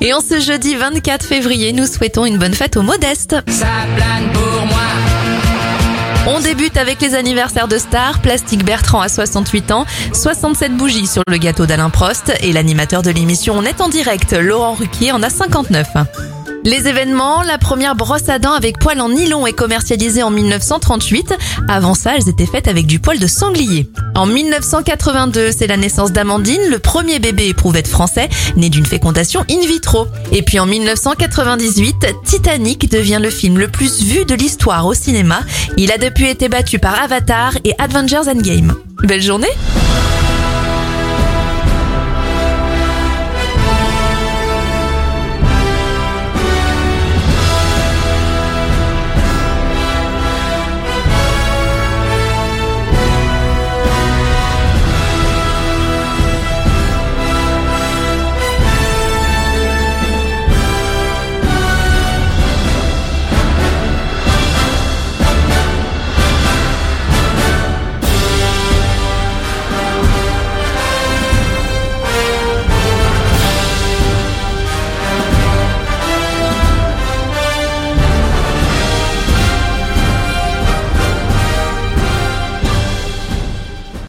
Et en ce jeudi 24 février, nous souhaitons une bonne fête aux modestes. Ça plane pour moi. On débute avec les anniversaires de stars. Plastique Bertrand à 68 ans, 67 bougies sur le gâteau d'Alain Prost et l'animateur de l'émission On est en direct, Laurent Ruquier en a 59. Les événements, la première brosse à dents avec poil en nylon est commercialisée en 1938. Avant ça, elles étaient faites avec du poil de sanglier. En 1982, c'est la naissance d'Amandine, le premier bébé éprouvette français, né d'une fécondation in vitro. Et puis en 1998, Titanic devient le film le plus vu de l'histoire au cinéma. Il a depuis été battu par Avatar et Avengers Endgame. Belle journée